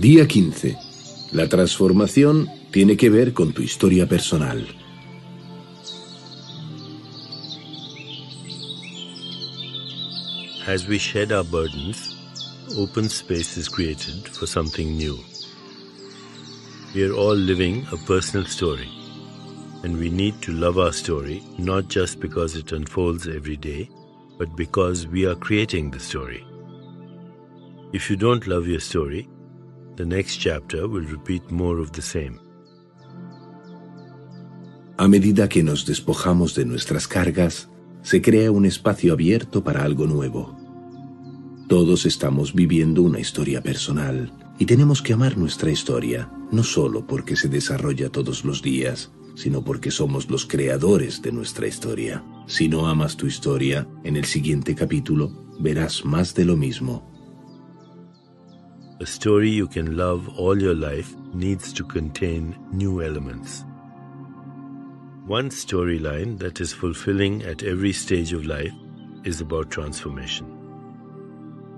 Día 15. La transformación tiene que ver con tu historia personal. As we shed our burdens, open space is created for something new. We are all living a personal story, and we need to love our story not just because it unfolds every day, but because we are creating the story. If you don't love your story, the next chapter will repeat more of the same. A medida que nos despojamos de nuestras cargas, se crea un espacio abierto para algo nuevo. Todos estamos viviendo una historia personal y tenemos que amar nuestra historia, no solo porque se desarrolla todos los días, sino porque somos los creadores de nuestra historia. Si no amas tu historia, en el siguiente capítulo verás más de lo mismo. A story you can love all your life needs to contain new elements. One storyline that is fulfilling at every stage of life is about transformation.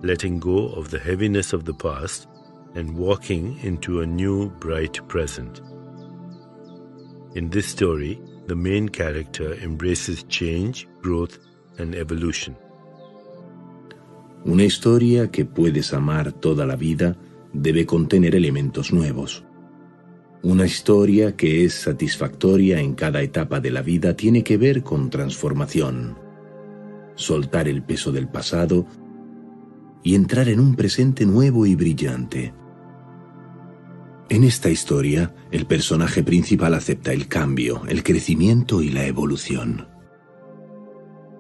Letting go of the heaviness of the past and walking into a new, bright present. In this story, the main character embraces change, growth, and evolution. Una historia que puedes amar toda la vida debe contener elementos nuevos. Una historia que es satisfactoria en cada etapa de la vida tiene que ver con transformación. Soltar el peso del pasado y entrar en un presente nuevo y brillante. En esta historia, el personaje principal acepta el cambio, el crecimiento y la evolución.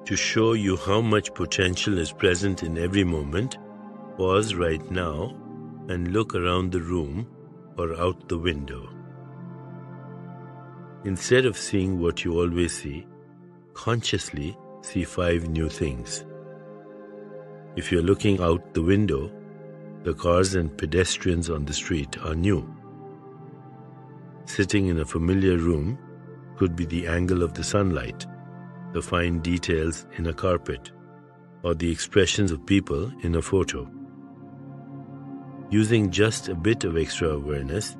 To show you how much potential is present in every moment, pause right now and look around the room or out the window. Instead of seeing what you always see, consciously see five new things. If you're looking out the window, the cars and pedestrians on the street are new. Sitting in a familiar room could be the angle of the sunlight the fine details in a carpet, or the expressions of people in a photo. Using just a bit of extra awareness,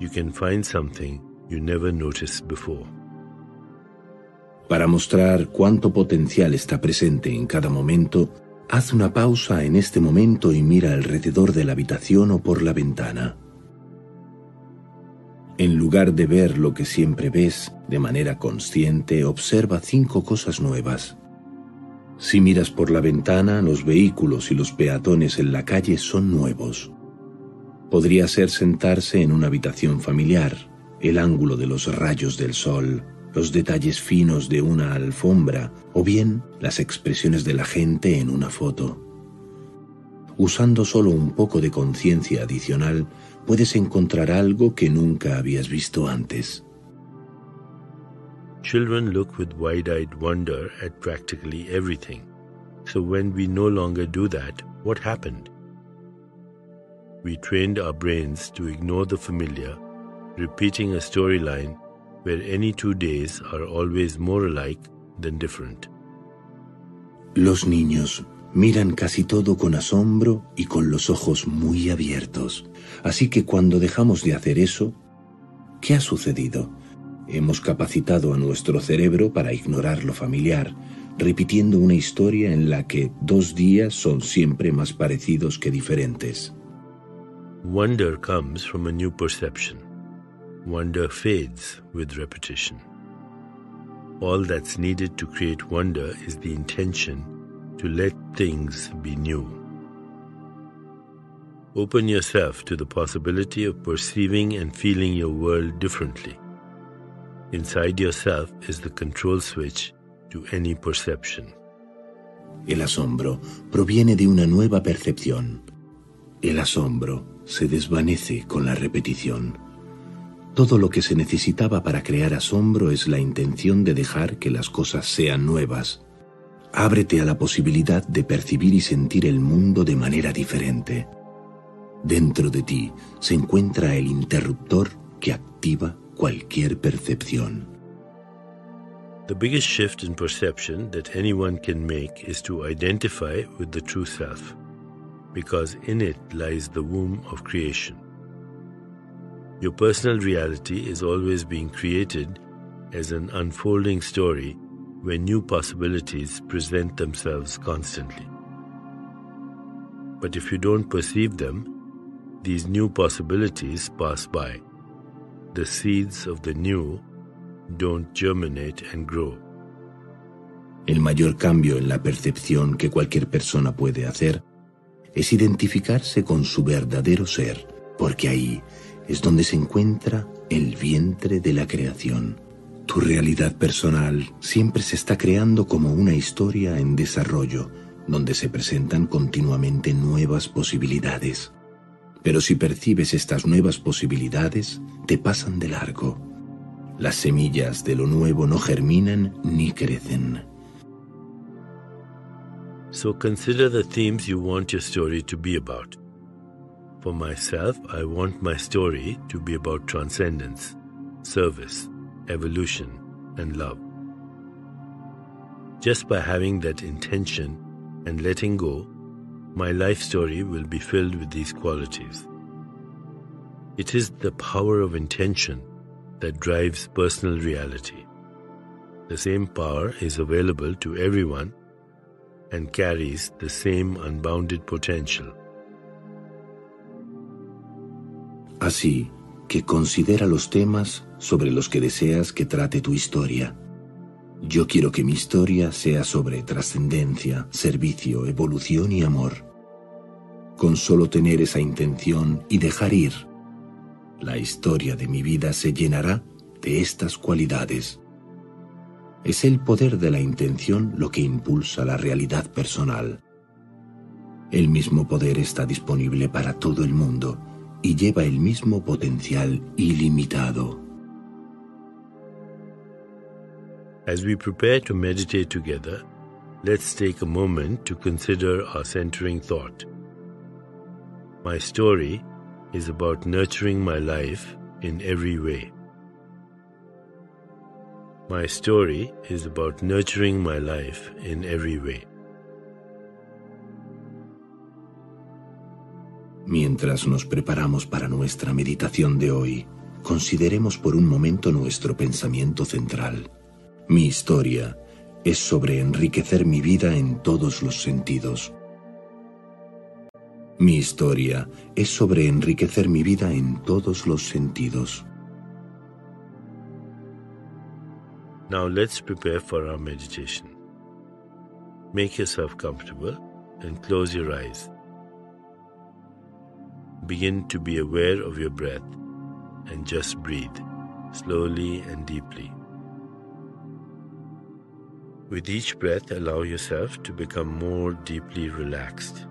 you can find something you never noticed before. Para mostrar cuánto potencial está presente en cada momento, haz una pausa en este momento y mira alrededor de la habitación o por la ventana. En lugar de ver lo que siempre ves de manera consciente, observa cinco cosas nuevas. Si miras por la ventana, los vehículos y los peatones en la calle son nuevos. Podría ser sentarse en una habitación familiar, el ángulo de los rayos del sol, los detalles finos de una alfombra o bien las expresiones de la gente en una foto. Usando solo un poco de conciencia adicional, puedes encontrar algo que nunca habías visto antes. Children look with wide eyed wonder at practically everything. So when we no longer do that, what happened? We trained our brains to ignore the familiar, repeating a storyline where any two days are always more alike than different. Los niños miran casi todo con asombro y con los ojos muy abiertos. Así que cuando dejamos de hacer eso, ¿qué ha sucedido? Hemos capacitado a nuestro cerebro para ignorar lo familiar, repitiendo una historia en la que dos días son siempre más parecidos que diferentes. Wonder comes from a new perception. Wonder fades with repetition. All that's needed to create wonder is the intention to let things be new. Open yourself to the possibility of perceiving and feeling your world differently. Inside yourself is the control switch to any perception. El asombro proviene de una nueva percepción. El asombro se desvanece con la repetición. Todo lo que se necesitaba para crear asombro es la intención de dejar que las cosas sean nuevas. Ábrete a la posibilidad de percibir y sentir el mundo de manera diferente. Dentro de ti se encuentra el interruptor que activa cualquier percepción. The biggest shift in perception that anyone can make is to identify with the true self, because in it lies the womb of creation. Your personal reality is always being created as an unfolding story where new possibilities present themselves constantly. But if you don't perceive them, these new possibilities pass by. The seeds of the new don't germinate and grow. El mayor cambio en la percepción que cualquier persona puede hacer es identificarse con su verdadero ser, porque ahí es donde se encuentra el vientre de la creación. Tu realidad personal siempre se está creando como una historia en desarrollo, donde se presentan continuamente nuevas posibilidades. Pero si percibes estas nuevas posibilidades, te pasan de largo. Las semillas de lo nuevo no germinan ni crecen. So consider the themes you want your story to be about. For myself, I want my story to be about transcendence, service, evolution, and love. Just by having that intention and letting go, my life story will be filled with these qualities. It is the power of intention that drives personal reality. The same power is available to everyone and carries the same unbounded potential. Así que considera los temas sobre los que deseas que trate tu historia. Yo quiero que mi historia sea sobre trascendencia, servicio, evolución y amor. Con solo tener esa intención y dejar ir, la historia de mi vida se llenará de estas cualidades. Es el poder de la intención lo que impulsa la realidad personal. El mismo poder está disponible para todo el mundo y lleva el mismo potencial ilimitado. As we prepare to meditate together, let's take a moment to consider our centering thought. My story is about nurturing my life in every way. My story is about nurturing my life in every way. Mientras nos preparamos para nuestra meditación de hoy, consideremos por un momento nuestro pensamiento central. Mi historia es sobre enriquecer mi vida en todos los sentidos. Mi historia es sobre enriquecer mi vida en todos los sentidos. Now let's prepare for our meditation. Make yourself comfortable and close your eyes. Begin to be aware of your breath and just breathe slowly and deeply. With each breath, allow yourself to become more deeply relaxed.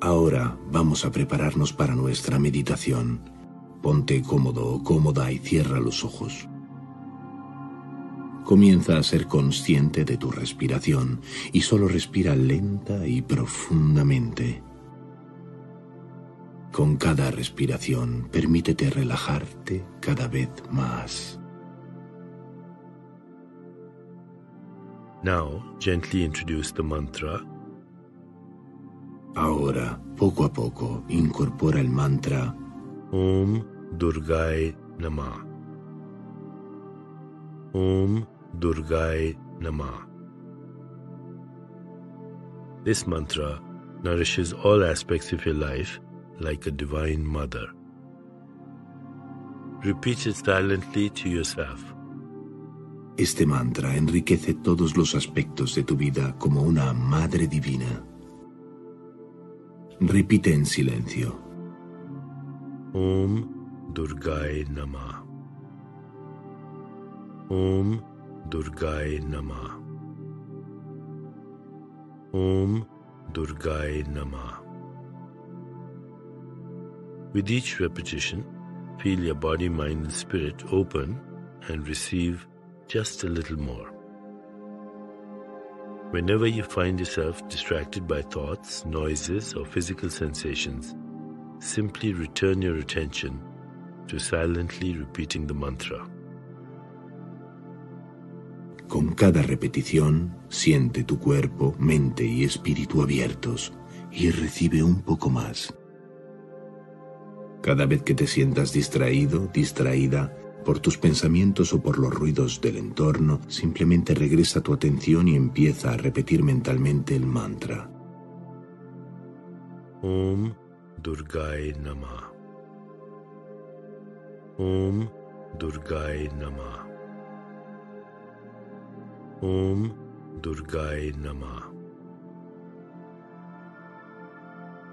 Ahora vamos a prepararnos para nuestra meditación. Ponte cómodo o cómoda y cierra los ojos. Comienza a ser consciente de tu respiración y solo respira lenta y profundamente. Con cada respiración, permítete relajarte cada vez más. Now, gently introduce the mantra. Ahora, poco a poco, incorpora el mantra Om Durgai Nama. Om Durgai Nama. This mantra nourishes all aspects of your life like a divine mother. Repeat it silently to yourself. Este mantra enriquece todos los aspectos de tu vida como una madre divina. Repite en silencio. Om Durgai Nama. Om Durgai Nama. Om Durgai Nama. With each repetition, feel your body, mind, and spirit open and receive just a little more. Whenever you find yourself distracted by thoughts, noises, or physical sensations, simply return your attention to silently repeating the mantra. Con cada repetición, siente tu cuerpo, mente y espíritu abiertos y recibe un poco más. Cada vez que te sientas distraído, distraída, por tus pensamientos o por los ruidos del entorno, simplemente regresa tu atención y empieza a repetir mentalmente el mantra. Om Durgai Nama. Om Durgai Nama. Om Durgai Nama.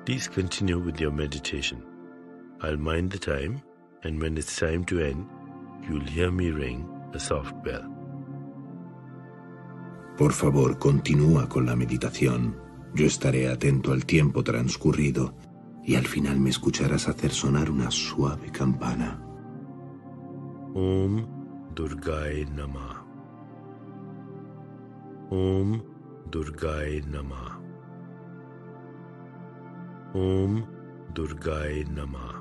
Please continue with your meditation. I'll mind the time, and when it's time to end, you'll hear me ring a soft bell. Por favor, continúa con la meditación. Yo estaré atento al tiempo transcurrido y al final me escucharás hacer sonar una suave campana. Om Durgai Nama. Om Durgai Nama. Om Durgai Nama.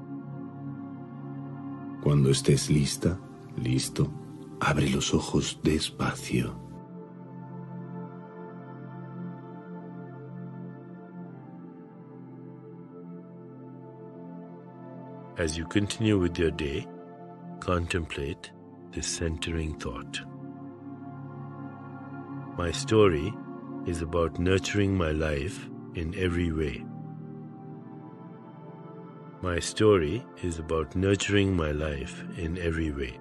Cuando estés lista, listo, abre los ojos despacio. As you continue with your day, contemplate this centering thought. My story is about nurturing my life in every way. My story is about nurturing my life in every way.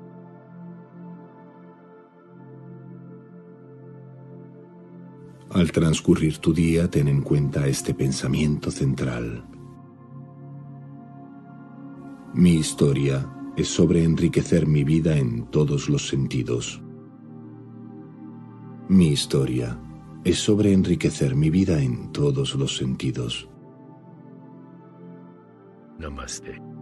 Al transcurrir tu día, ten en cuenta este pensamiento central. Mi historia es sobre enriquecer mi vida en todos los sentidos. Mi historia es sobre enriquecer mi vida en todos los sentidos. Namaste.